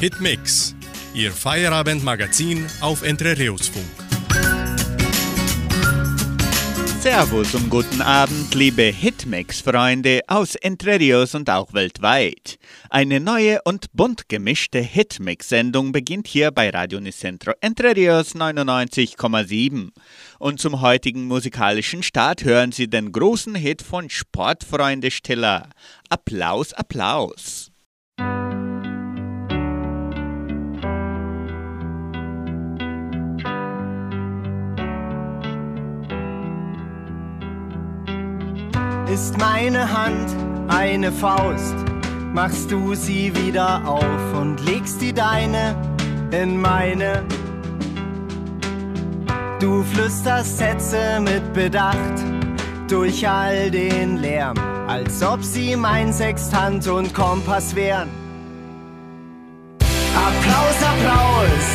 Hitmix, Ihr Feierabendmagazin auf Entrerios-Funk. Servus und guten Abend, liebe Hitmix-Freunde aus Entrerios und auch weltweit. Eine neue und bunt gemischte Hitmix-Sendung beginnt hier bei Radio Nicentro Entrerios 99,7. Und zum heutigen musikalischen Start hören Sie den großen Hit von Sportfreunde Stiller. Applaus, Applaus. Ist meine Hand eine Faust, machst du sie wieder auf und legst die deine in meine. Du flüsterst Sätze mit Bedacht durch all den Lärm, als ob sie mein Sextant und Kompass wären. Applaus, Applaus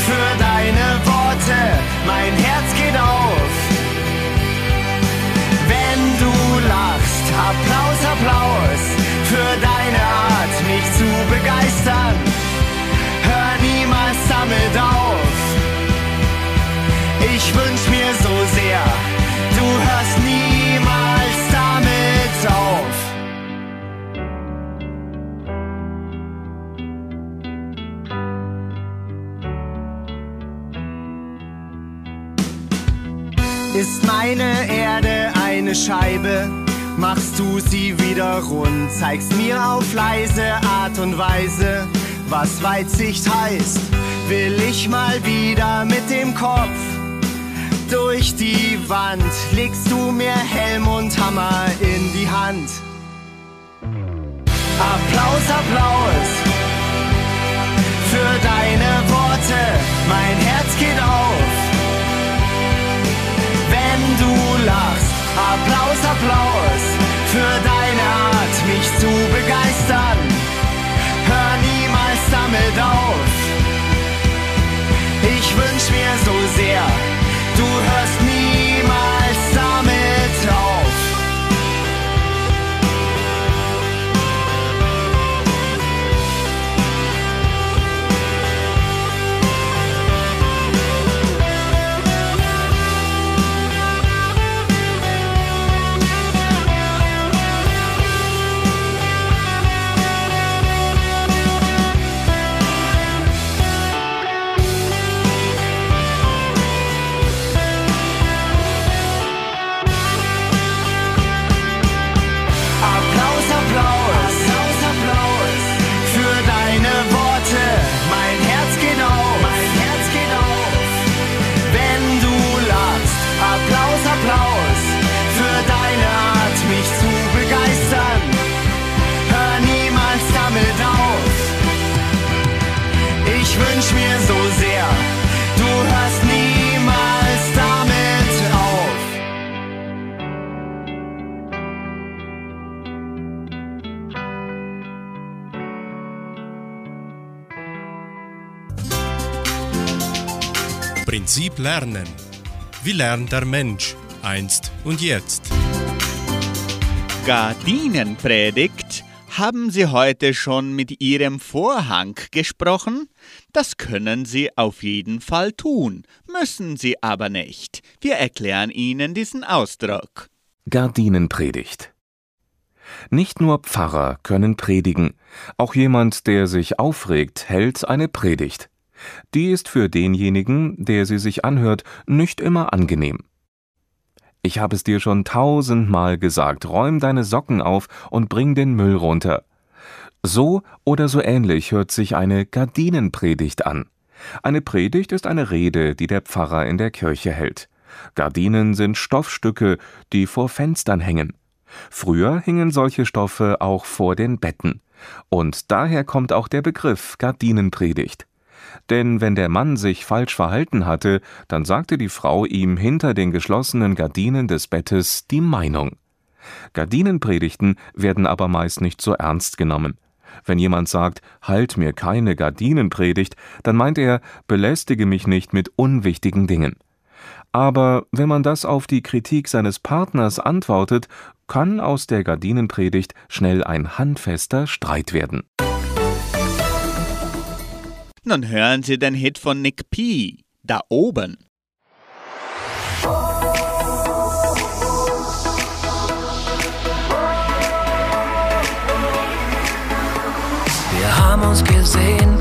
für deine Worte, mein Herz geht auf. Applaus, Applaus für deine Art, mich zu begeistern. Hör niemals damit auf. Ich wünsch mir so sehr, du hörst niemals damit auf. Ist meine Erde eine Scheibe, machst du sie wieder rund, zeigst mir auf leise Art und Weise, was Weitsicht heißt. Will ich mal wieder mit dem Kopf durch die Wand, legst du mir Helm und Hammer in die Hand. Applaus, Applaus für deine Worte, mein Herz geht auf wenn du lachst. Applaus, Applaus für deine Art, mich zu begeistern. Hör niemals damit auf. Ich wünsch mir so sehr, du hörst niemals Prinzip Lernen. Wie lernt der Mensch einst und jetzt? Gardinenpredigt. Haben Sie heute schon mit Ihrem Vorhang gesprochen? Das können Sie auf jeden Fall tun, müssen Sie aber nicht. Wir erklären Ihnen diesen Ausdruck. Gardinenpredigt. Nicht nur Pfarrer können predigen, auch jemand, der sich aufregt, hält eine Predigt. Die ist für denjenigen, der sie sich anhört, nicht immer angenehm. Ich habe es dir schon tausendmal gesagt, räum deine Socken auf und bring den Müll runter. So oder so ähnlich hört sich eine Gardinenpredigt an. Eine Predigt ist eine Rede, die der Pfarrer in der Kirche hält. Gardinen sind Stoffstücke, die vor Fenstern hängen. Früher hingen solche Stoffe auch vor den Betten. Und daher kommt auch der Begriff Gardinenpredigt. Denn wenn der Mann sich falsch verhalten hatte, dann sagte die Frau ihm hinter den geschlossenen Gardinen des Bettes die Meinung. Gardinenpredigten werden aber meist nicht so ernst genommen. Wenn jemand sagt, halt mir keine Gardinenpredigt, dann meint er, belästige mich nicht mit unwichtigen Dingen. Aber wenn man das auf die Kritik seines Partners antwortet, kann aus der Gardinenpredigt schnell ein handfester Streit werden. Nun hören Sie den Hit von Nick P. Da oben. Wir haben uns gesehen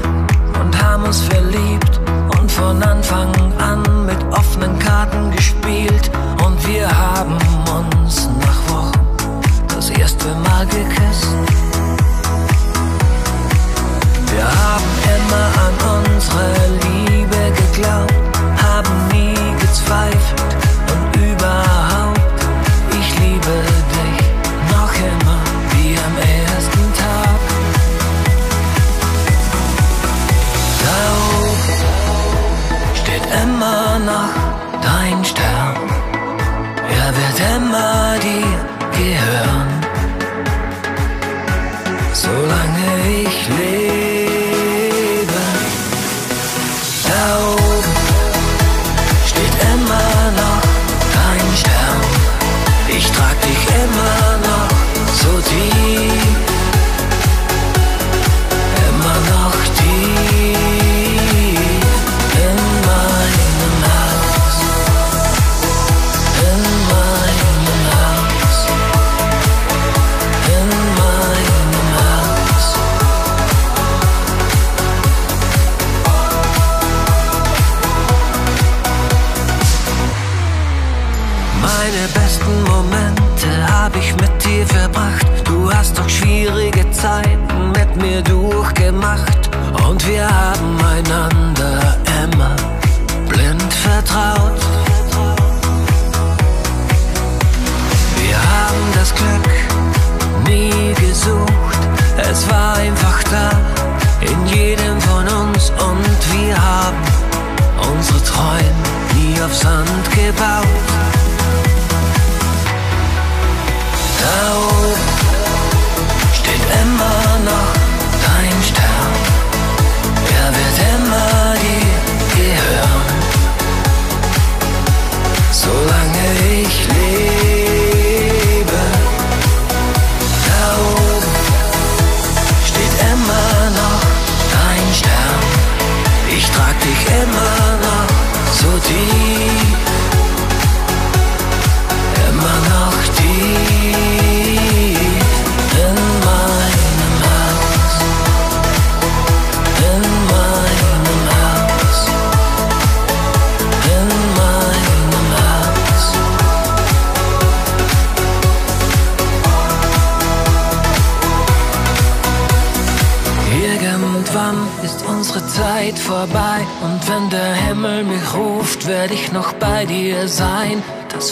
und haben uns verliebt und von Anfang an mit offenen Karten gespielt und wir haben uns nach Wochen das erste Mal geküsst.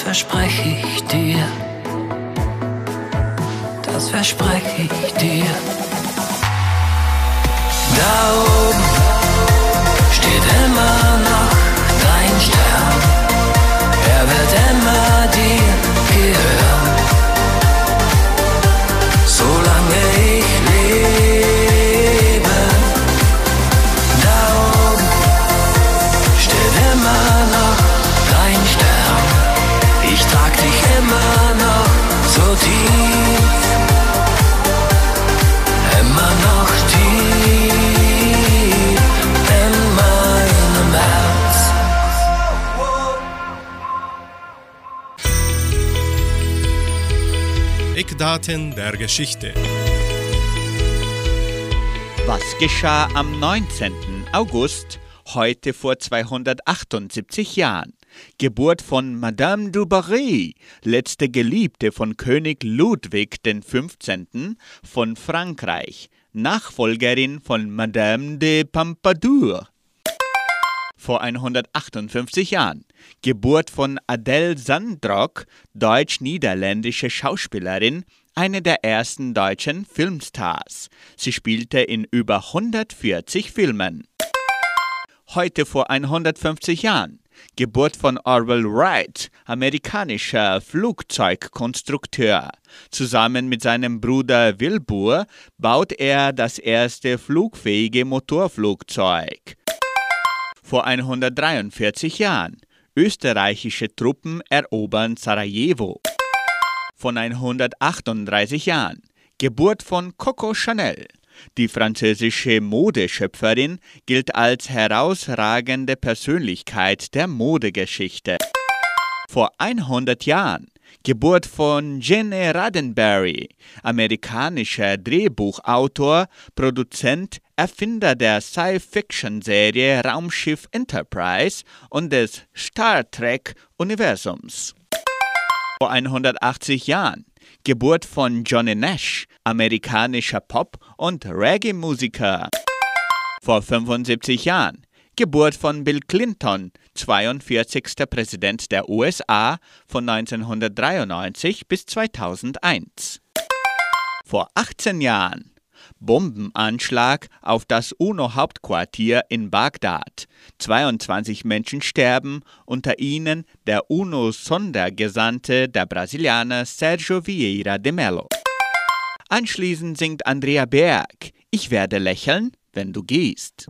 Verspreche ich dir. Eckdaten der Geschichte. Was geschah am 19. August, heute vor 278 Jahren? Geburt von Madame du Barry, letzte Geliebte von König Ludwig XV. von Frankreich, Nachfolgerin von Madame de Pompadour. Vor 158 Jahren. Geburt von Adele Sandrock, deutsch-niederländische Schauspielerin, eine der ersten deutschen Filmstars. Sie spielte in über 140 Filmen. Heute vor 150 Jahren. Geburt von Orwell Wright, amerikanischer Flugzeugkonstrukteur. Zusammen mit seinem Bruder Wilbur baut er das erste flugfähige Motorflugzeug. Vor 143 Jahren. Österreichische Truppen erobern Sarajevo. Von 138 Jahren. Geburt von Coco Chanel. Die französische Modeschöpferin gilt als herausragende Persönlichkeit der Modegeschichte. Vor 100 Jahren Geburt von Gene Roddenberry, amerikanischer Drehbuchautor, Produzent, Erfinder der Sci-Fiction-Serie Raumschiff Enterprise und des Star Trek-Universums. Vor 180 Jahren Geburt von Johnny Nash, amerikanischer Pop- und Reggae-Musiker. Vor 75 Jahren Geburt von Bill Clinton, 42. Präsident der USA von 1993 bis 2001. Vor 18 Jahren Bombenanschlag auf das UNO-Hauptquartier in Bagdad. 22 Menschen sterben, unter ihnen der UNO-Sondergesandte der Brasilianer Sergio Vieira de Mello. Anschließend singt Andrea Berg Ich werde lächeln, wenn du gehst.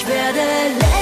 Ich werde leben.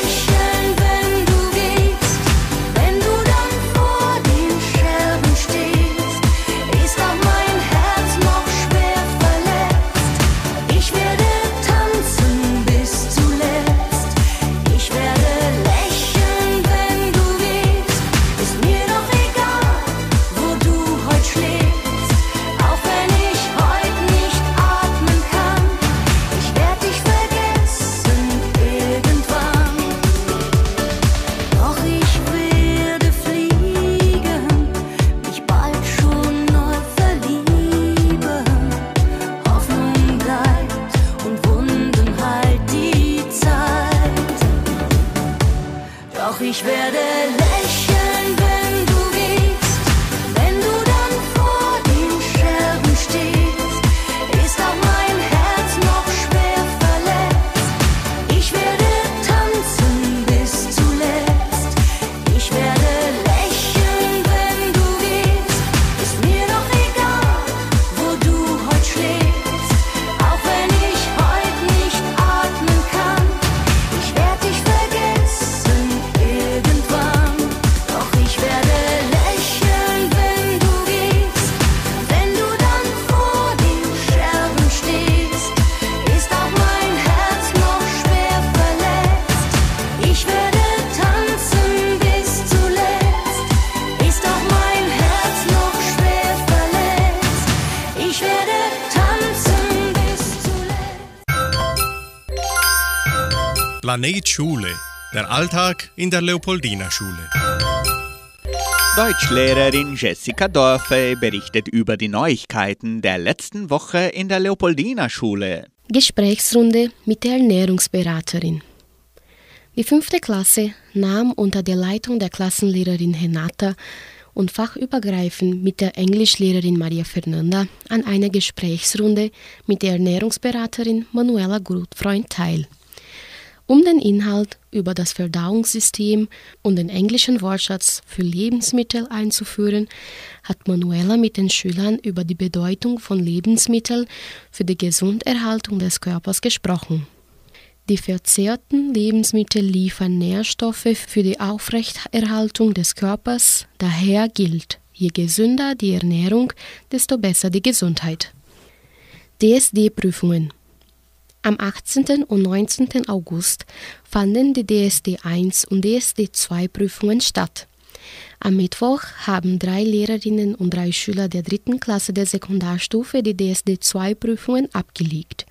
Planet Schule, der Alltag in der Leopoldina Schule. Deutschlehrerin Jessica Dorfe berichtet über die Neuigkeiten der letzten Woche in der Leopoldina Schule. Gesprächsrunde mit der Ernährungsberaterin. Die fünfte Klasse nahm unter der Leitung der Klassenlehrerin Renata und fachübergreifend mit der Englischlehrerin Maria Fernanda an einer Gesprächsrunde mit der Ernährungsberaterin Manuela Grutfreund teil. Um den Inhalt über das Verdauungssystem und den englischen Wortschatz für Lebensmittel einzuführen, hat Manuela mit den Schülern über die Bedeutung von Lebensmitteln für die Gesunderhaltung des Körpers gesprochen. Die verzehrten Lebensmittel liefern Nährstoffe für die Aufrechterhaltung des Körpers, daher gilt, je gesünder die Ernährung, desto besser die Gesundheit. DSD-Prüfungen am 18. und 19. August fanden die DSD 1 und DSD 2 Prüfungen statt. Am Mittwoch haben drei Lehrerinnen und drei Schüler der dritten Klasse der Sekundarstufe die DSD 2 Prüfungen abgelegt.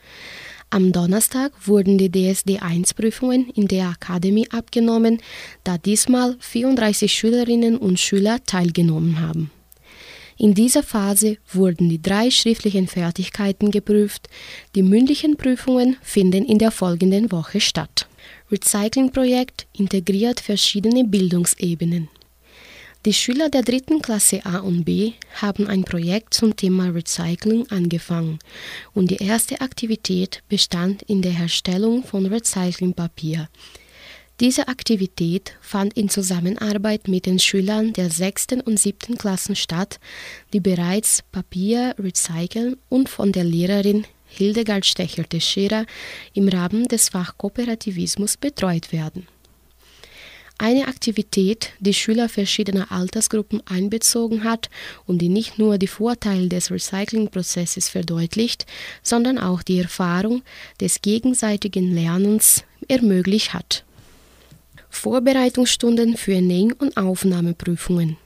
Am Donnerstag wurden die DSD 1 Prüfungen in der Akademie abgenommen, da diesmal 34 Schülerinnen und Schüler teilgenommen haben. In dieser Phase wurden die drei schriftlichen Fertigkeiten geprüft. Die mündlichen Prüfungen finden in der folgenden Woche statt. Recycling-Projekt integriert verschiedene Bildungsebenen. Die Schüler der dritten Klasse A und B haben ein Projekt zum Thema Recycling angefangen und die erste Aktivität bestand in der Herstellung von Recyclingpapier. Diese Aktivität fand in Zusammenarbeit mit den Schülern der sechsten und siebten Klassen statt, die bereits Papier recyceln und von der Lehrerin Hildegard Stechel-Teixeira im Rahmen des Fachkooperativismus betreut werden. Eine Aktivität, die Schüler verschiedener Altersgruppen einbezogen hat und die nicht nur die Vorteile des Recyclingprozesses verdeutlicht, sondern auch die Erfahrung des gegenseitigen Lernens ermöglicht hat. Vorbereitungsstunden für Näh- und Aufnahmeprüfungen.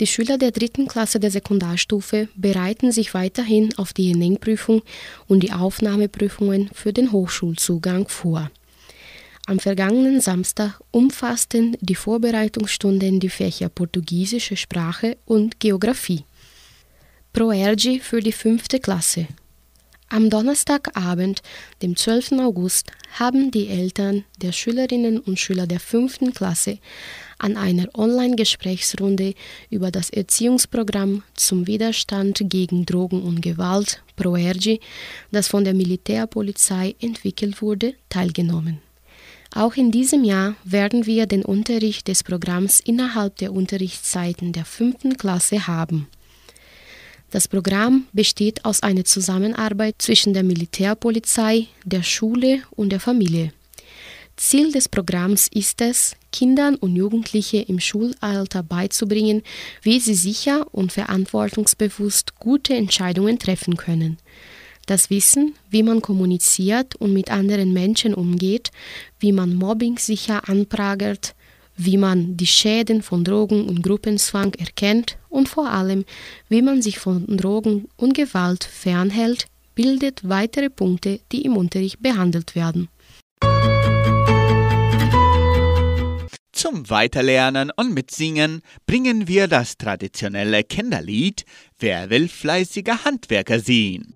Die Schüler der dritten Klasse der Sekundarstufe bereiten sich weiterhin auf die Nähprüfung und die Aufnahmeprüfungen für den Hochschulzugang vor. Am vergangenen Samstag umfassten die Vorbereitungsstunden die Fächer Portugiesische Sprache und Geographie. Proergi für die fünfte Klasse am Donnerstagabend, dem 12. August, haben die Eltern der Schülerinnen und Schüler der fünften Klasse an einer Online-Gesprächsrunde über das Erziehungsprogramm zum Widerstand gegen Drogen und Gewalt ProERGI, das von der Militärpolizei entwickelt wurde, teilgenommen. Auch in diesem Jahr werden wir den Unterricht des Programms innerhalb der Unterrichtszeiten der fünften Klasse haben. Das Programm besteht aus einer Zusammenarbeit zwischen der Militärpolizei, der Schule und der Familie. Ziel des Programms ist es, Kindern und Jugendliche im Schulalter beizubringen, wie sie sicher und verantwortungsbewusst gute Entscheidungen treffen können. Das Wissen, wie man kommuniziert und mit anderen Menschen umgeht, wie man Mobbing sicher anprangert, wie man die Schäden von Drogen und Gruppenzwang erkennt und vor allem, wie man sich von Drogen und Gewalt fernhält, bildet weitere Punkte, die im Unterricht behandelt werden. Zum Weiterlernen und Mitsingen bringen wir das traditionelle Kinderlied Wer will fleißige Handwerker sehen?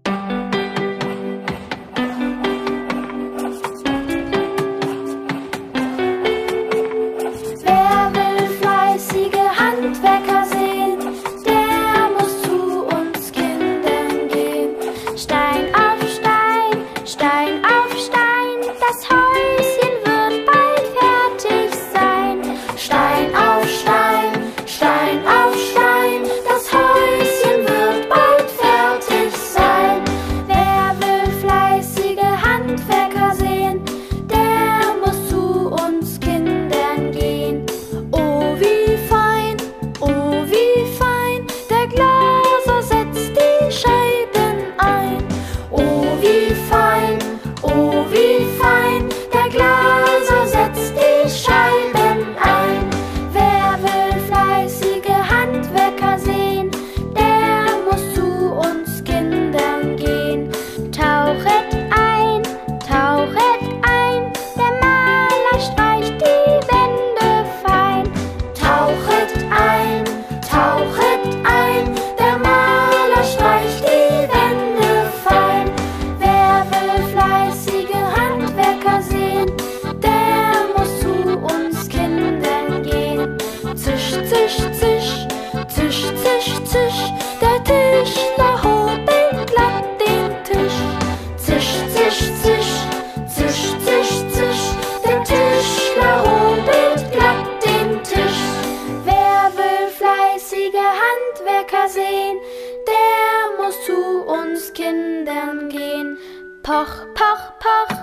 Kindern gehen. Poch, poch, poch,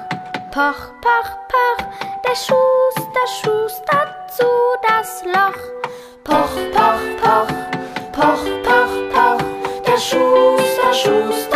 poch, poch, poch, der Schuster schustert zu das Loch. Poch, poch, poch, poch, poch, poch, der Schuster schustert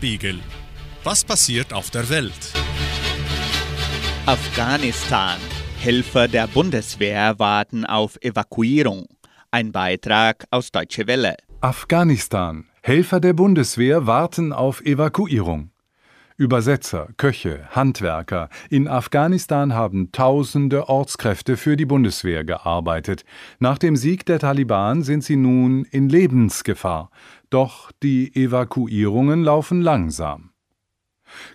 Weltspiegel. Was passiert auf der Welt? Afghanistan. Helfer der Bundeswehr warten auf Evakuierung. Ein Beitrag aus Deutsche Welle. Afghanistan. Helfer der Bundeswehr warten auf Evakuierung. Übersetzer, Köche, Handwerker. In Afghanistan haben tausende Ortskräfte für die Bundeswehr gearbeitet. Nach dem Sieg der Taliban sind sie nun in Lebensgefahr. Doch die Evakuierungen laufen langsam.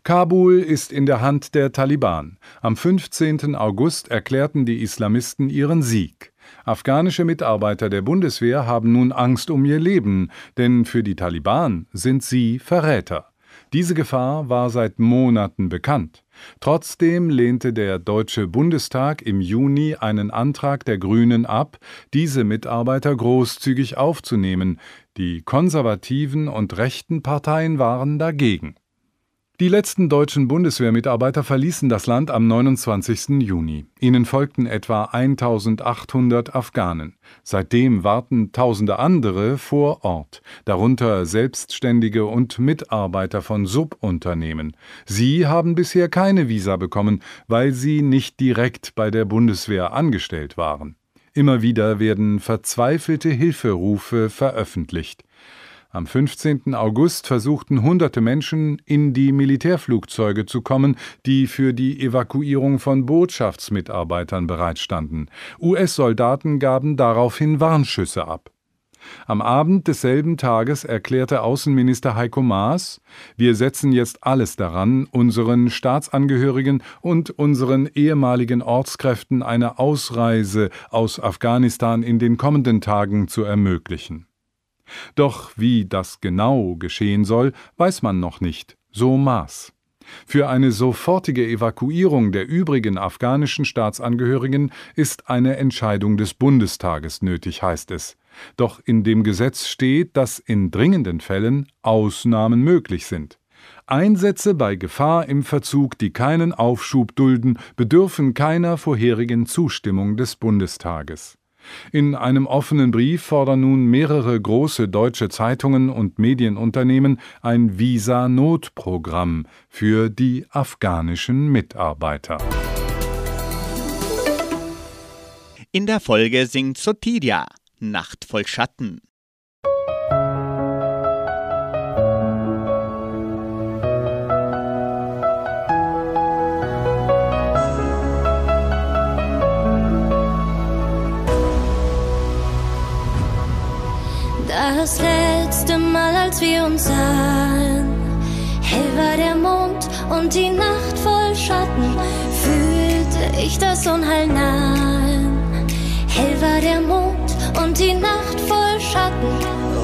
Kabul ist in der Hand der Taliban. Am 15. August erklärten die Islamisten ihren Sieg. Afghanische Mitarbeiter der Bundeswehr haben nun Angst um ihr Leben, denn für die Taliban sind sie Verräter. Diese Gefahr war seit Monaten bekannt. Trotzdem lehnte der Deutsche Bundestag im Juni einen Antrag der Grünen ab, diese Mitarbeiter großzügig aufzunehmen. Die konservativen und rechten Parteien waren dagegen. Die letzten deutschen Bundeswehrmitarbeiter verließen das Land am 29. Juni. Ihnen folgten etwa 1800 Afghanen. Seitdem warten tausende andere vor Ort, darunter Selbstständige und Mitarbeiter von Subunternehmen. Sie haben bisher keine Visa bekommen, weil sie nicht direkt bei der Bundeswehr angestellt waren. Immer wieder werden verzweifelte Hilferufe veröffentlicht. Am 15. August versuchten hunderte Menschen, in die Militärflugzeuge zu kommen, die für die Evakuierung von Botschaftsmitarbeitern bereitstanden. US-Soldaten gaben daraufhin Warnschüsse ab. Am Abend desselben Tages erklärte Außenminister Heiko Maas, wir setzen jetzt alles daran, unseren Staatsangehörigen und unseren ehemaligen Ortskräften eine Ausreise aus Afghanistan in den kommenden Tagen zu ermöglichen. Doch wie das genau geschehen soll, weiß man noch nicht, so Maas. Für eine sofortige Evakuierung der übrigen afghanischen Staatsangehörigen ist eine Entscheidung des Bundestages nötig, heißt es. Doch in dem Gesetz steht, dass in dringenden Fällen Ausnahmen möglich sind. Einsätze bei Gefahr im Verzug, die keinen Aufschub dulden, bedürfen keiner vorherigen Zustimmung des Bundestages. In einem offenen Brief fordern nun mehrere große deutsche Zeitungen und Medienunternehmen ein Visa-Notprogramm für die afghanischen Mitarbeiter. In der Folge singt Sotiria Nacht voll Schatten. Das letzte Mal, als wir uns sahen, hell war der Mond und die Nacht voll Schatten. Fühlte ich das Unheil nahen. Hell war der Mond und die Nacht voll Schatten.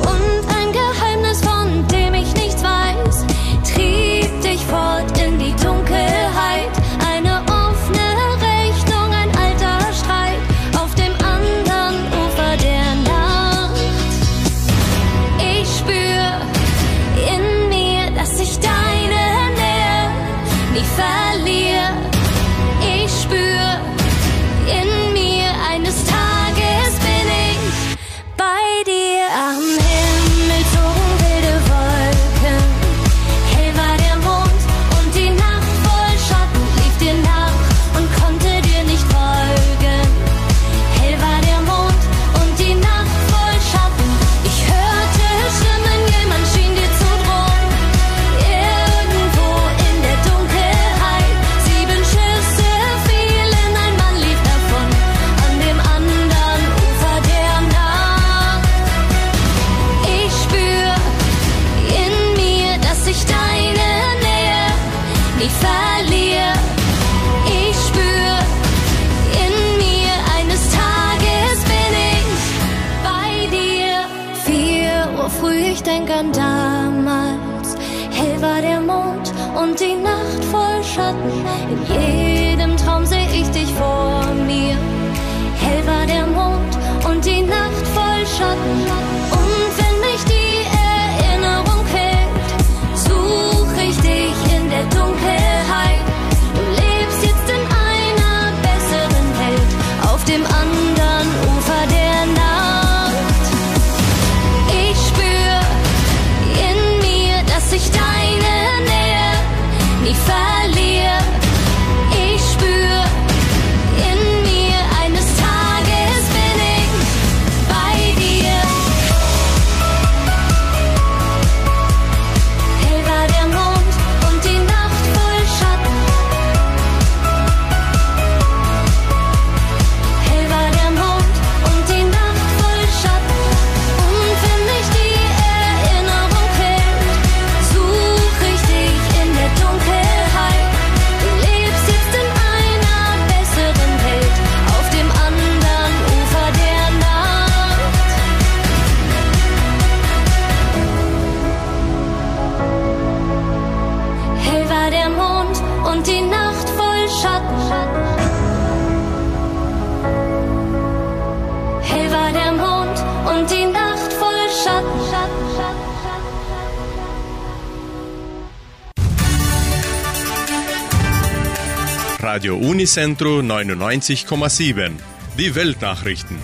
Radio Unicentro 99,7. Die Weltnachrichten.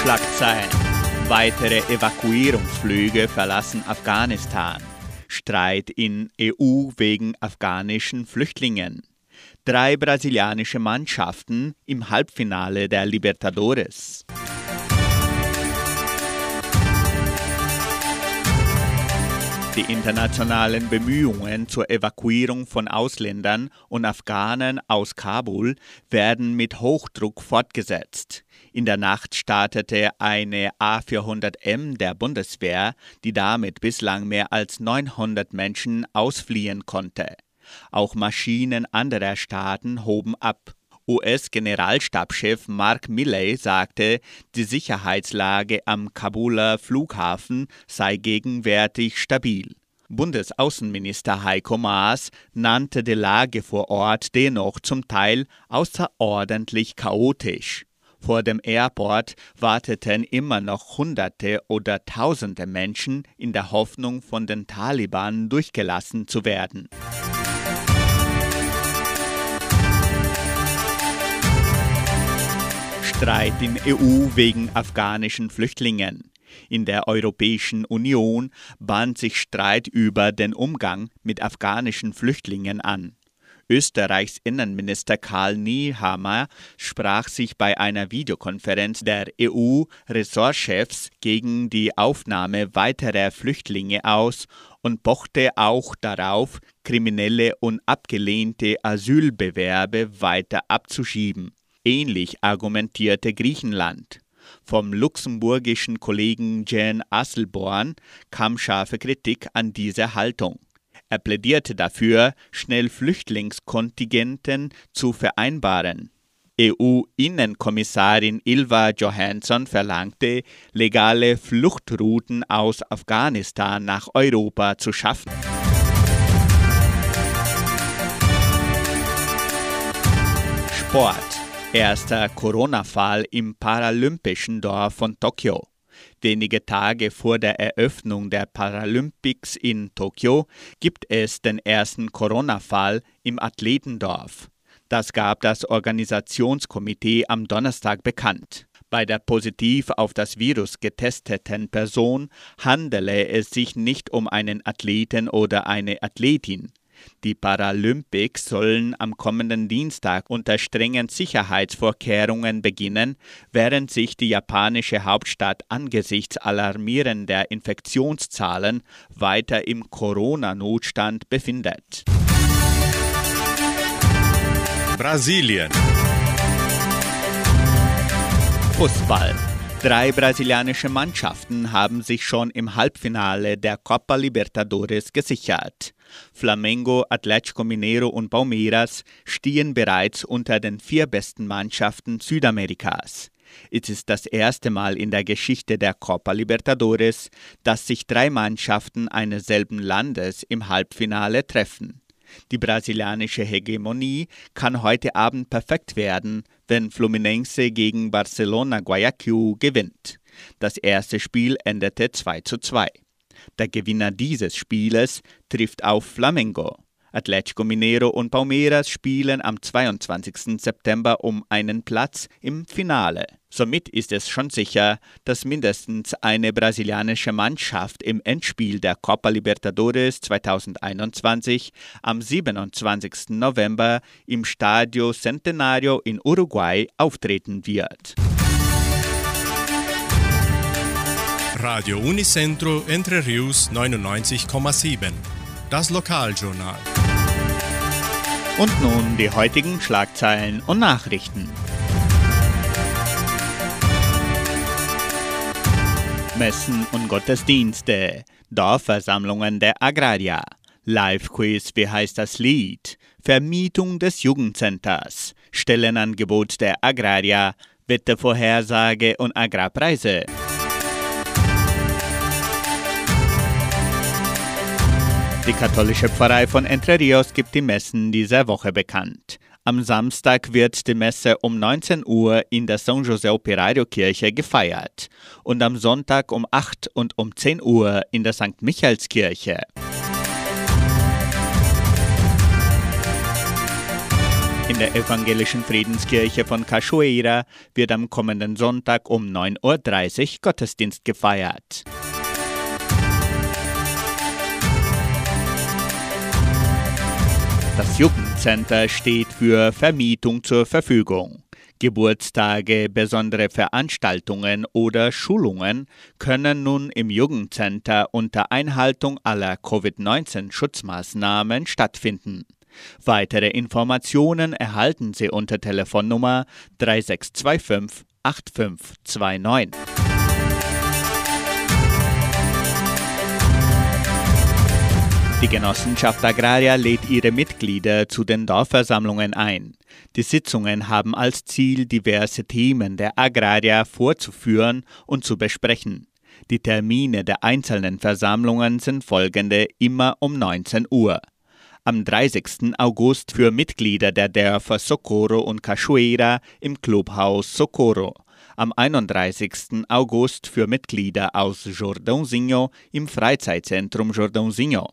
Schlagzeilen. Weitere Evakuierungsflüge verlassen Afghanistan. Streit in EU wegen afghanischen Flüchtlingen. Drei brasilianische Mannschaften im Halbfinale der Libertadores. Die internationalen Bemühungen zur Evakuierung von Ausländern und Afghanen aus Kabul werden mit Hochdruck fortgesetzt. In der Nacht startete eine A400M der Bundeswehr, die damit bislang mehr als 900 Menschen ausfliehen konnte. Auch Maschinen anderer Staaten hoben ab. US-Generalstabschef Mark Milley sagte, die Sicherheitslage am Kabuler Flughafen sei gegenwärtig stabil. Bundesaußenminister Heiko Maas nannte die Lage vor Ort dennoch zum Teil außerordentlich chaotisch. Vor dem Airport warteten immer noch Hunderte oder Tausende Menschen in der Hoffnung, von den Taliban durchgelassen zu werden. Streit in EU wegen afghanischen Flüchtlingen. In der Europäischen Union bahnt sich Streit über den Umgang mit afghanischen Flüchtlingen an. Österreichs Innenminister Karl Niehammer sprach sich bei einer Videokonferenz der EU-Ressortchefs gegen die Aufnahme weiterer Flüchtlinge aus und pochte auch darauf, kriminelle und abgelehnte Asylbewerbe weiter abzuschieben. Ähnlich argumentierte Griechenland. Vom luxemburgischen Kollegen Jan Asselborn kam scharfe Kritik an dieser Haltung. Er plädierte dafür, schnell Flüchtlingskontingenten zu vereinbaren. EU-Innenkommissarin Ilva Johansson verlangte, legale Fluchtrouten aus Afghanistan nach Europa zu schaffen. Sport. Erster Corona-Fall im paralympischen Dorf von Tokio. Wenige Tage vor der Eröffnung der Paralympics in Tokio gibt es den ersten Corona-Fall im Athletendorf. Das gab das Organisationskomitee am Donnerstag bekannt. Bei der positiv auf das Virus getesteten Person handele es sich nicht um einen Athleten oder eine Athletin. Die Paralympics sollen am kommenden Dienstag unter strengen Sicherheitsvorkehrungen beginnen, während sich die japanische Hauptstadt angesichts alarmierender Infektionszahlen weiter im Corona-Notstand befindet. Brasilien. Fußball. Drei brasilianische Mannschaften haben sich schon im Halbfinale der Copa Libertadores gesichert. Flamengo, Atlético Mineiro und Palmeiras stehen bereits unter den vier besten Mannschaften Südamerikas. Es ist das erste Mal in der Geschichte der Copa Libertadores, dass sich drei Mannschaften eines selben Landes im Halbfinale treffen. Die brasilianische Hegemonie kann heute Abend perfekt werden, wenn Fluminense gegen Barcelona Guayaquil gewinnt. Das erste Spiel endete 2 zu 2. Der Gewinner dieses Spieles trifft auf Flamengo. Atlético Mineiro und Palmeiras spielen am 22. September um einen Platz im Finale. Somit ist es schon sicher, dass mindestens eine brasilianische Mannschaft im Endspiel der Copa Libertadores 2021 am 27. November im Stadio Centenario in Uruguay auftreten wird. Radio Unicentro Entre Rius 99,7. Das Lokaljournal. Und nun die heutigen Schlagzeilen und Nachrichten. Messen und Gottesdienste, Dorfversammlungen der Agraria, Live-Quiz Wie heißt das Lied, Vermietung des Jugendcenters, Stellenangebot der Agraria, Wettervorhersage und Agrarpreise. Die katholische Pfarrei von Entre Rios gibt die Messen dieser Woche bekannt. Am Samstag wird die Messe um 19 Uhr in der San José Operario Kirche gefeiert und am Sonntag um 8 und um 10 Uhr in der St. Michaelskirche. In der evangelischen Friedenskirche von Cachoeira wird am kommenden Sonntag um 9.30 Uhr Gottesdienst gefeiert. Das Jugendcenter steht für Vermietung zur Verfügung. Geburtstage, besondere Veranstaltungen oder Schulungen können nun im Jugendcenter unter Einhaltung aller Covid-19-Schutzmaßnahmen stattfinden. Weitere Informationen erhalten Sie unter Telefonnummer 3625 8529. Die Genossenschaft Agraria lädt ihre Mitglieder zu den Dorfversammlungen ein. Die Sitzungen haben als Ziel, diverse Themen der Agraria vorzuführen und zu besprechen. Die Termine der einzelnen Versammlungen sind folgende immer um 19 Uhr. Am 30. August für Mitglieder der Dörfer Socorro und Cachoeira im Clubhaus Socorro. Am 31. August für Mitglieder aus Jordãozinho im Freizeitzentrum Jordãozinho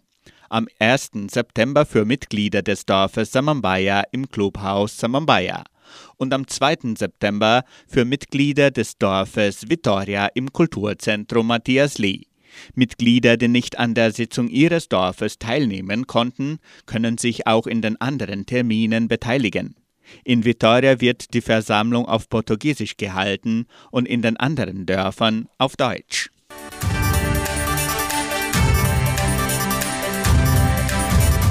am 1. September für Mitglieder des Dorfes Samambaya im Clubhaus Samambaya und am 2. September für Mitglieder des Dorfes Vitoria im Kulturzentrum Matthias Lee. Mitglieder, die nicht an der Sitzung ihres Dorfes teilnehmen konnten, können sich auch in den anderen Terminen beteiligen. In Vitoria wird die Versammlung auf Portugiesisch gehalten und in den anderen Dörfern auf Deutsch.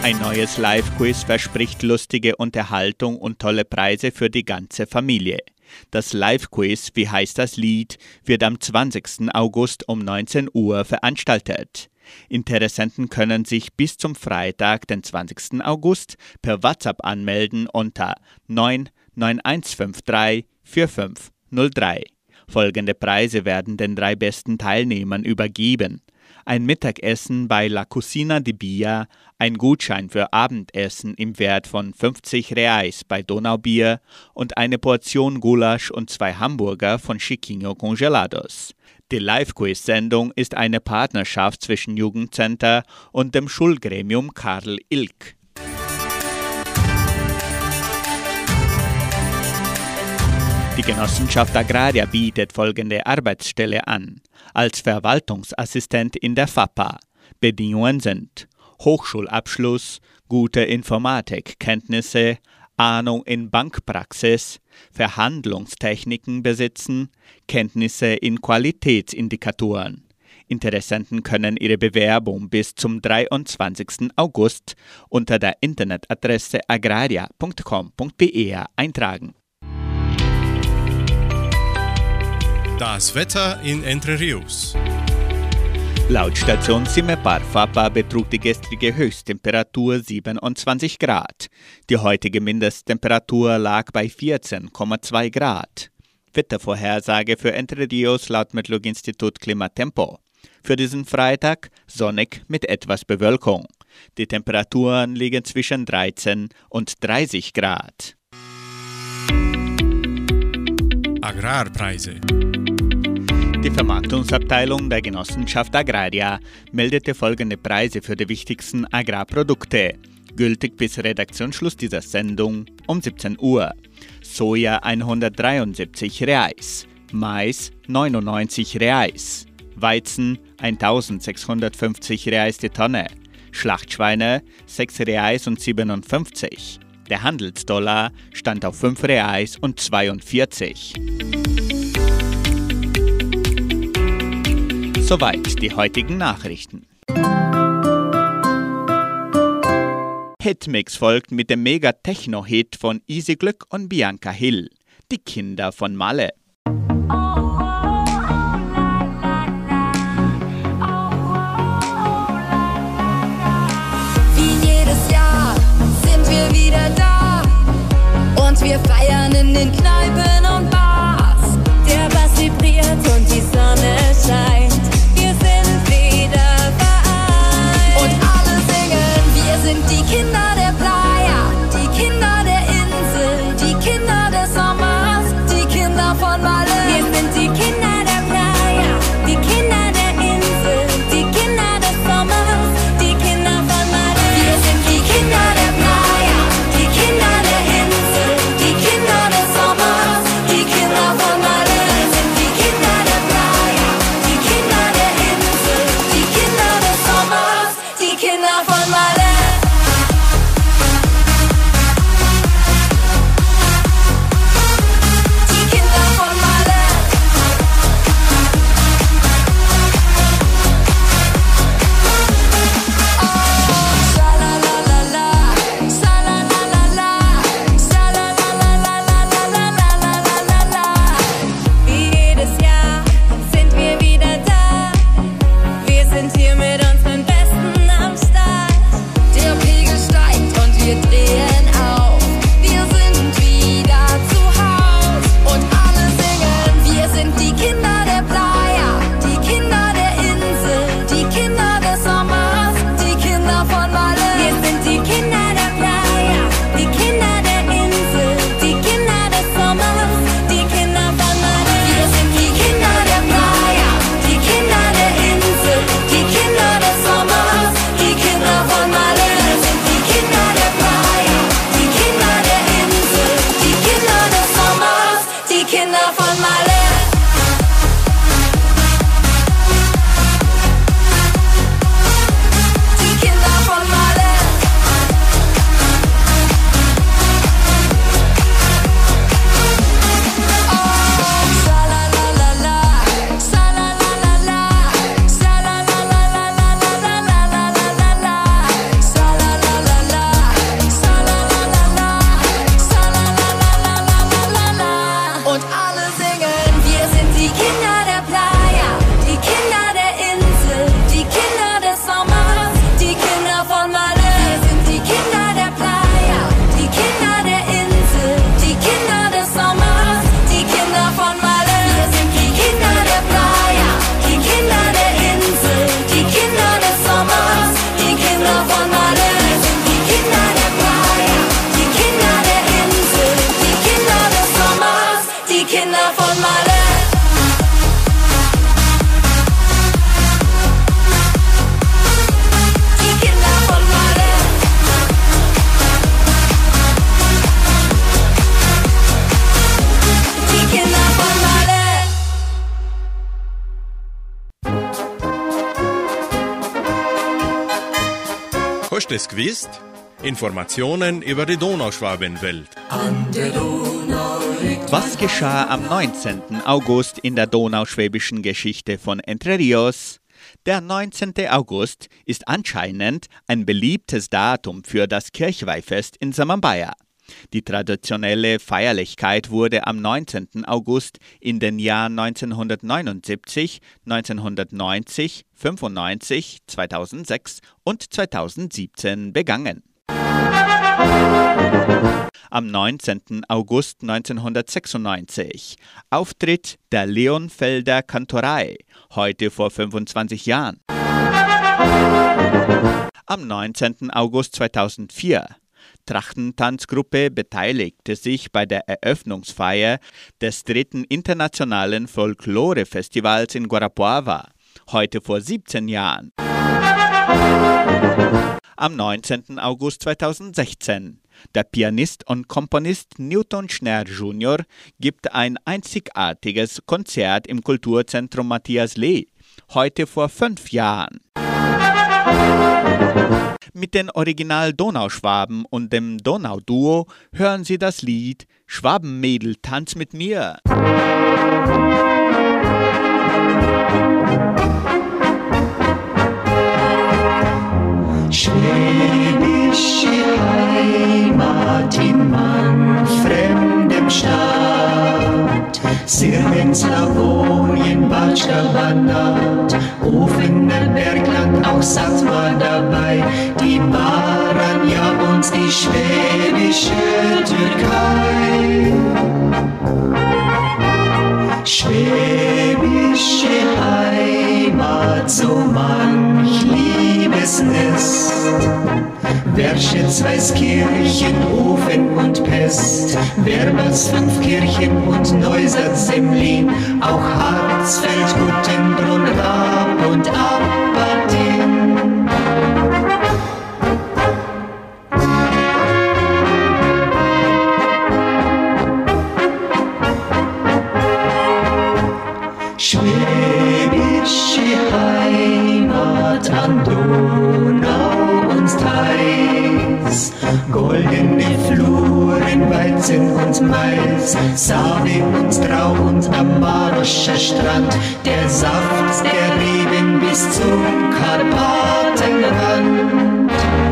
Ein neues Live-Quiz verspricht lustige Unterhaltung und tolle Preise für die ganze Familie. Das Live-Quiz, wie heißt das Lied, wird am 20. August um 19 Uhr veranstaltet. Interessenten können sich bis zum Freitag, den 20. August, per WhatsApp anmelden unter 99153 4503. Folgende Preise werden den drei besten Teilnehmern übergeben. Ein Mittagessen bei La Cucina di Bia, ein Gutschein für Abendessen im Wert von 50 Reais bei Donaubier und eine Portion Gulasch und zwei Hamburger von Chiquinho Congelados. Die Live-Quiz-Sendung ist eine Partnerschaft zwischen Jugendcenter und dem Schulgremium Karl Ilk. Die Genossenschaft Agraria bietet folgende Arbeitsstelle an. Als Verwaltungsassistent in der FAPA. Bedingungen sind Hochschulabschluss, gute Informatikkenntnisse, Ahnung in Bankpraxis, Verhandlungstechniken besitzen, Kenntnisse in Qualitätsindikatoren. Interessenten können ihre Bewerbung bis zum 23. August unter der Internetadresse agraria.com.br eintragen. Das Wetter in Entre Rios. Laut Station Simepar Fapa betrug die gestrige Höchsttemperatur 27 Grad. Die heutige Mindesttemperatur lag bei 14,2 Grad. Wettervorhersage für Entre Rios laut Metlog-Institut Klimatempo. Für diesen Freitag sonnig mit etwas Bewölkung. Die Temperaturen liegen zwischen 13 und 30 Grad. Agrarpreise. Die Vermarktungsabteilung der Genossenschaft Agraria meldete folgende Preise für die wichtigsten Agrarprodukte, gültig bis Redaktionsschluss dieser Sendung um 17 Uhr. Soja 173 Reais, Mais 99 Reais, Weizen 1650 Reais die Tonne, Schlachtschweine 6 Reais und 57. Der Handelsdollar stand auf 5 Reais und 42. Soweit die heutigen Nachrichten. Hitmix folgt mit dem Mega-Techno-Hit von Easy Glück und Bianca Hill, die Kinder von Malle. Wir feiern in den Kneipen und Bars. Der Bass vibriert und die Sonne scheint. Wir sind Informationen über die Donauschwabenwelt. Was geschah am 19. August in der donauschwäbischen Geschichte von Entre Rios? Der 19. August ist anscheinend ein beliebtes Datum für das Kirchweihfest in Samambaya. Die traditionelle Feierlichkeit wurde am 19. August in den Jahren 1979, 1990, 95, 2006 und 2017 begangen. Am 19. August 1996 Auftritt der Leonfelder Kantorei, heute vor 25 Jahren. Am 19. August 2004 Trachtentanzgruppe beteiligte sich bei der Eröffnungsfeier des dritten internationalen Folklore-Festivals in Guarapuava, heute vor 17 Jahren. Am 19. August 2016 der Pianist und Komponist Newton Schner Jr. gibt ein einzigartiges Konzert im Kulturzentrum Matthias Lee, heute vor fünf Jahren. Mit den Original Donauschwaben und dem Donauduo hören Sie das Lied Schwabenmädel tanz mit mir. Schwäbische Heimat in fremdem Staat. Sirven, Slawonien, Batschka, Banat, Ofener Bergland, auch Satt war dabei. Die Baranja und die schwäbische Türkei. Schwäbische Heimat, so manch Liebesnest. Werschitz, Weißkirchen, Ofen und Pest, Wermers, Fünfkirchen und Neusatz, Semlin, auch Harzfeld, Guttenbrunn, Raab und Aberdeen. Schwäbische Heimat an Weizen und Mais, Save und Trau und Amaroscher Strand, der Saft der Reben bis zum Karpatenrand.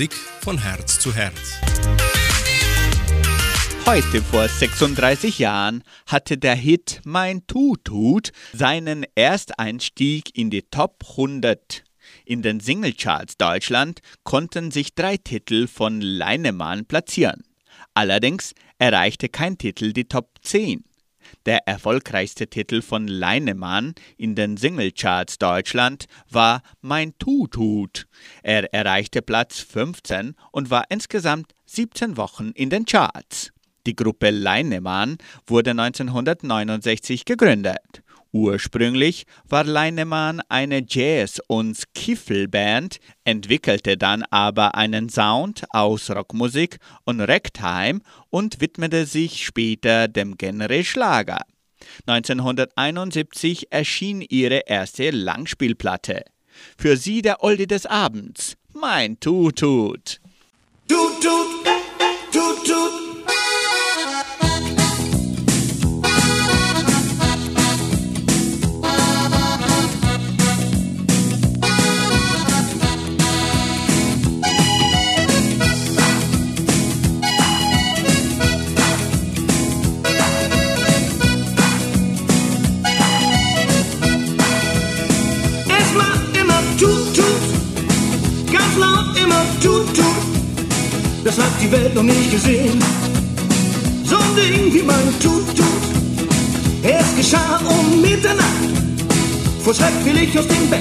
Musik von Herz zu Herz. Heute vor 36 Jahren hatte der Hit Mein Tutut seinen Ersteinstieg in die Top 100. In den Singlecharts Deutschland konnten sich drei Titel von Leinemann platzieren. Allerdings erreichte kein Titel die Top 10. Der erfolgreichste Titel von Leinemann in den Singlecharts Deutschland war Mein Tutut. Er erreichte Platz 15 und war insgesamt 17 Wochen in den Charts. Die Gruppe Leinemann wurde 1969 gegründet. Ursprünglich war Leinemann eine Jazz- und Skiffelband, entwickelte dann aber einen Sound aus Rockmusik und Ragtime und widmete sich später dem Genre Schlager. 1971 erschien ihre erste Langspielplatte. Für Sie der Olde des Abends, mein Tutut. Tut, tut, tut, tut. Tut, tut. Das hat die Welt noch nicht gesehen. So ein Ding wie mein tut, tut. Es geschah um Mitternacht. Vor Schreck fiel ich aus dem Bett.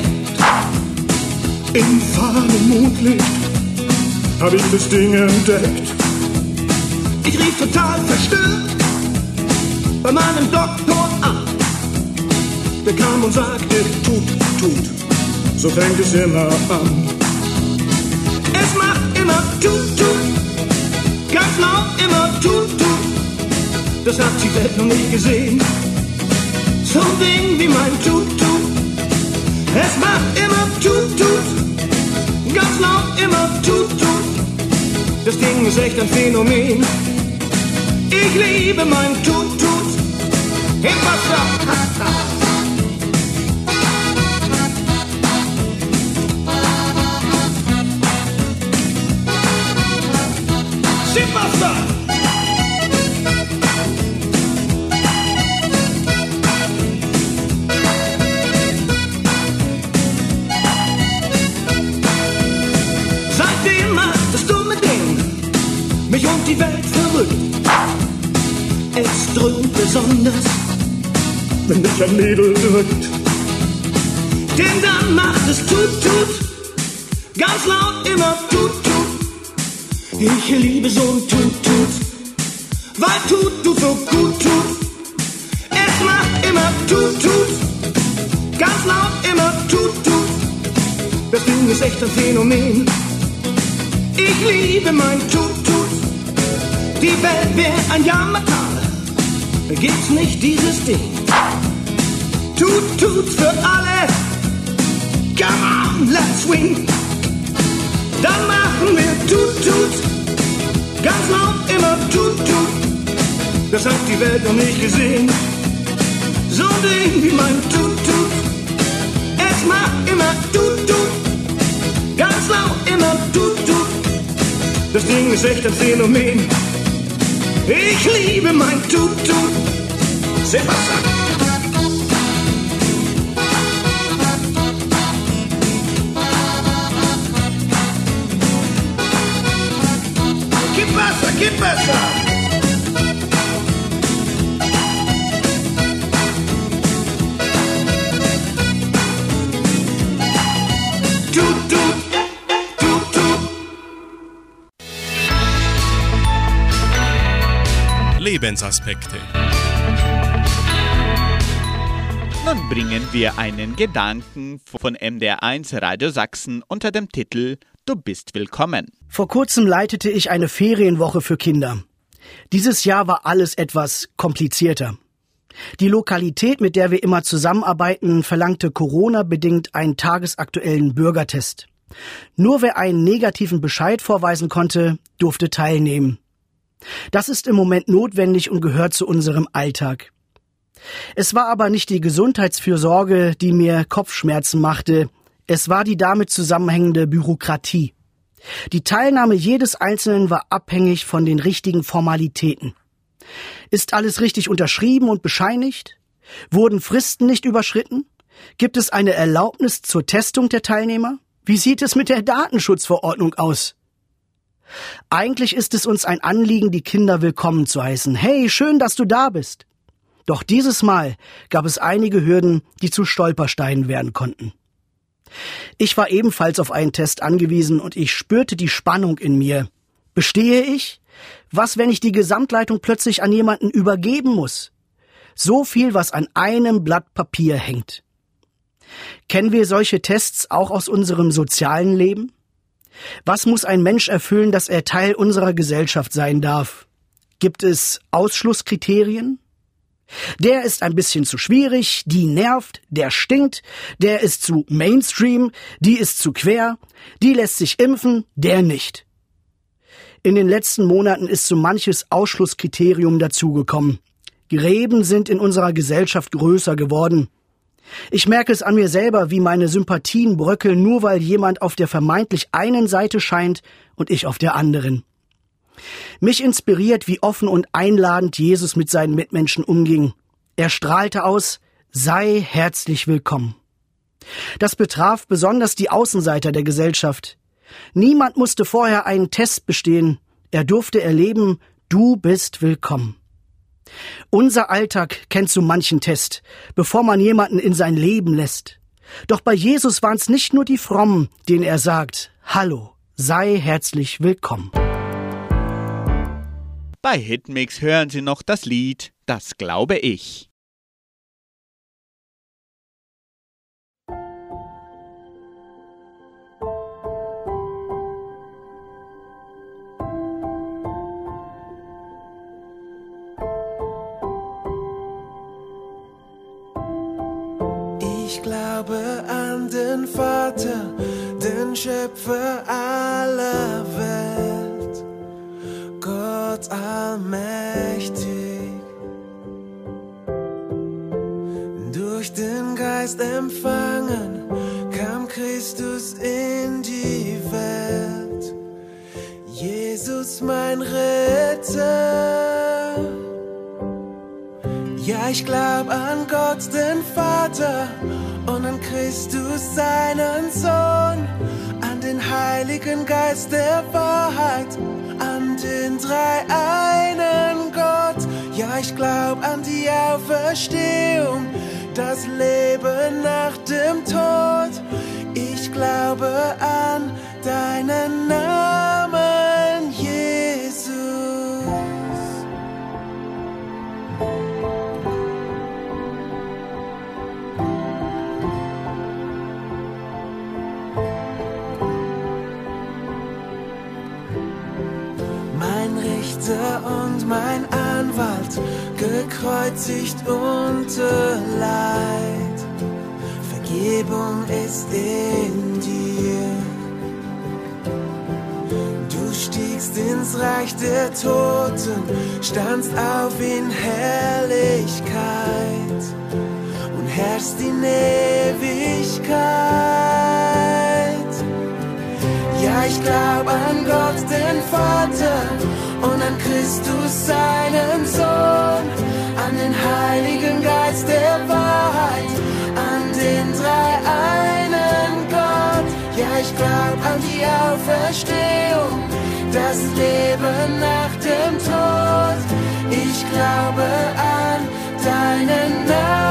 Im fahren Mondlicht hab ich das Ding entdeckt. Ich rief total verstört bei meinem Doktor an. Der kam und sagte, tut, tut, so fängt es immer an. Es macht immer tut, tut, ganz laut immer tut, tut. Das hat die Welt noch nicht gesehen. So ein Ding wie mein tut, tut. Es macht immer tut, tut, ganz laut immer tut, tut. Das Ding ist echt ein Phänomen. Ich liebe mein tut, tut. Im Wasser. Mädel drückt. Denn dann macht es tut, tut, ganz laut immer tut, tut. Ich liebe so ein Tut, Tut, weil Tut, Tut so gut tut. Es macht immer Tut, Tut, ganz laut immer Tut, Tut. Das Ding ist echt ein Phänomen. Ich liebe mein Tut, Tut. Die Welt wäre ein Jammertal, gibt's nicht dieses Ding. Tut, Tut für alle. Come on, let's swing. Dann machen wir Tut, Tut. Ganz laut immer Tut, Tut. Das hat die Welt noch nicht gesehen. So ein Ding wie mein Tut, Tut. Es macht immer Tut, Tut. Ganz laut immer Tut, Tut. Das Ding ist echt ein Phänomen. Ich liebe mein Tut, Tut. Sebastian. Tut, tut. Lebensaspekte. Nun bringen wir einen Gedanken von MDR1 Radio Sachsen unter dem Titel Du bist willkommen. Vor kurzem leitete ich eine Ferienwoche für Kinder. Dieses Jahr war alles etwas komplizierter. Die Lokalität, mit der wir immer zusammenarbeiten, verlangte Corona-bedingt einen tagesaktuellen Bürgertest. Nur wer einen negativen Bescheid vorweisen konnte, durfte teilnehmen. Das ist im Moment notwendig und gehört zu unserem Alltag. Es war aber nicht die Gesundheitsfürsorge, die mir Kopfschmerzen machte, es war die damit zusammenhängende Bürokratie. Die Teilnahme jedes Einzelnen war abhängig von den richtigen Formalitäten. Ist alles richtig unterschrieben und bescheinigt? Wurden Fristen nicht überschritten? Gibt es eine Erlaubnis zur Testung der Teilnehmer? Wie sieht es mit der Datenschutzverordnung aus? Eigentlich ist es uns ein Anliegen, die Kinder willkommen zu heißen. Hey, schön, dass du da bist. Doch dieses Mal gab es einige Hürden, die zu Stolpersteinen werden konnten. Ich war ebenfalls auf einen Test angewiesen und ich spürte die Spannung in mir. Bestehe ich? Was, wenn ich die Gesamtleitung plötzlich an jemanden übergeben muss? So viel, was an einem Blatt Papier hängt. Kennen wir solche Tests auch aus unserem sozialen Leben? Was muss ein Mensch erfüllen, dass er Teil unserer Gesellschaft sein darf? Gibt es Ausschlusskriterien? Der ist ein bisschen zu schwierig, die nervt, der stinkt, der ist zu Mainstream, die ist zu quer, die lässt sich impfen, der nicht. In den letzten Monaten ist so manches Ausschlusskriterium dazugekommen. Gräben sind in unserer Gesellschaft größer geworden. Ich merke es an mir selber, wie meine Sympathien bröckeln, nur weil jemand auf der vermeintlich einen Seite scheint und ich auf der anderen. Mich inspiriert, wie offen und einladend Jesus mit seinen Mitmenschen umging. Er strahlte aus, sei herzlich willkommen. Das betraf besonders die Außenseiter der Gesellschaft. Niemand musste vorher einen Test bestehen. Er durfte erleben, du bist willkommen. Unser Alltag kennt so manchen Test, bevor man jemanden in sein Leben lässt. Doch bei Jesus waren es nicht nur die Frommen, denen er sagt, Hallo, sei herzlich willkommen. Bei Hitmix hören Sie noch das Lied Das glaube ich. Ich glaube an den Vater, den Schöpfer aller Gott allmächtig. Durch den Geist empfangen kam Christus in die Welt. Jesus mein Retter. Ja, ich glaub an Gott, den Vater, und an Christus, seinen Sohn, an den Heiligen Geist der Wahrheit, drei einen Gott. Ja, ich glaub an die Auferstehung, das Leben nach dem Tod. Ich glaube an deinen Namen, mein Anwalt, gekreuzigt unter Leid. Vergebung ist in dir. Du stiegst ins Reich der Toten, standst auf in Herrlichkeit und herrschst in Ewigkeit. Ja, ich glaub an Gott, den Vater und an Christus, seinen Sohn, an den Heiligen Geist der Wahrheit, an den drei einen Gott. Ja, ich glaub an die Auferstehung, das Leben nach dem Tod. Ich glaube an deinen Namen,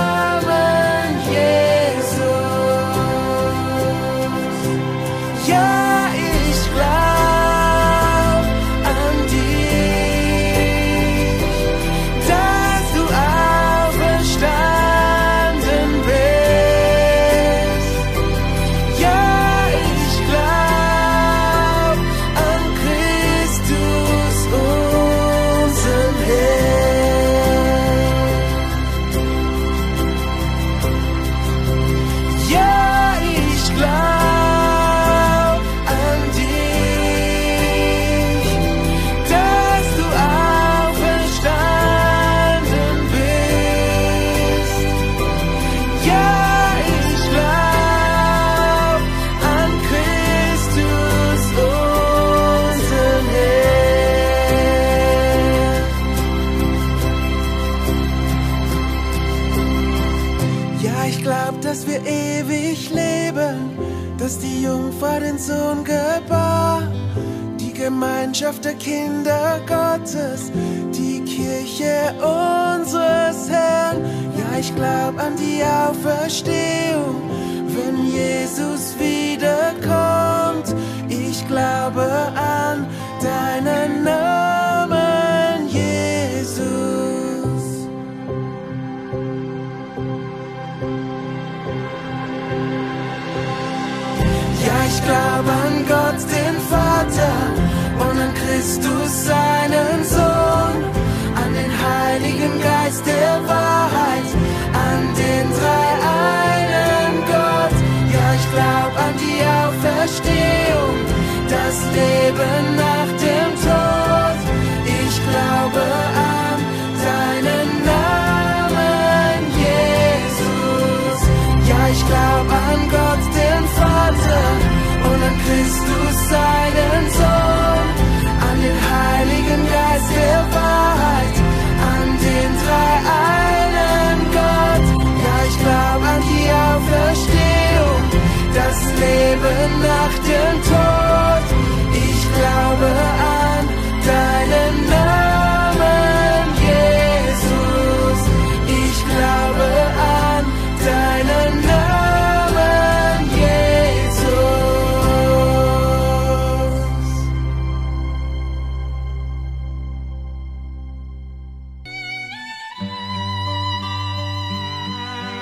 nach dem Tod. Ich glaube an deinen Namen, Jesus. Ich glaube an deinen Namen, Jesus.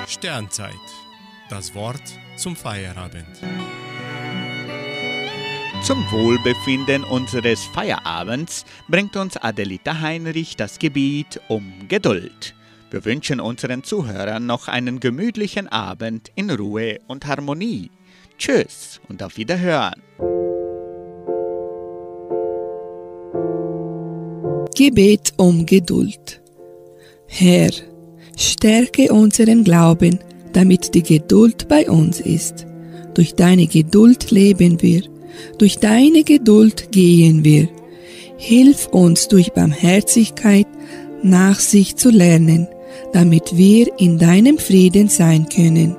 Sternzeit. Das Wort zum Feierabend. Zum Wohlbefinden unseres Feierabends bringt uns Adelita Heinrich das Gebiet um Geduld. Wir wünschen unseren Zuhörern noch einen gemütlichen Abend in Ruhe und Harmonie. Tschüss und auf Wiederhören. Gebet um Geduld. Herr, stärke unseren Glauben, damit die Geduld bei uns ist. Durch deine Geduld leben wir, durch deine Geduld gehen wir. Hilf uns durch Barmherzigkeit Nachsicht zu lernen, damit wir in deinem Frieden sein können.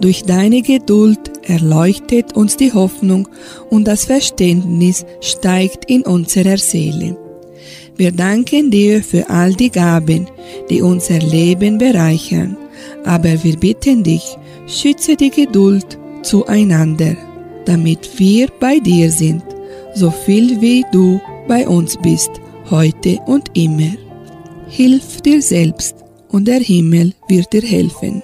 Durch deine Geduld erleuchtet uns die Hoffnung und das Verständnis steigt in unserer Seele. Wir danken dir für all die Gaben, die unser Leben bereichern, aber wir bitten dich, schütze die Geduld zueinander, damit wir bei dir sind, so viel wie du bei uns bist, heute und immer. Hilf dir selbst, und der Himmel wird dir helfen.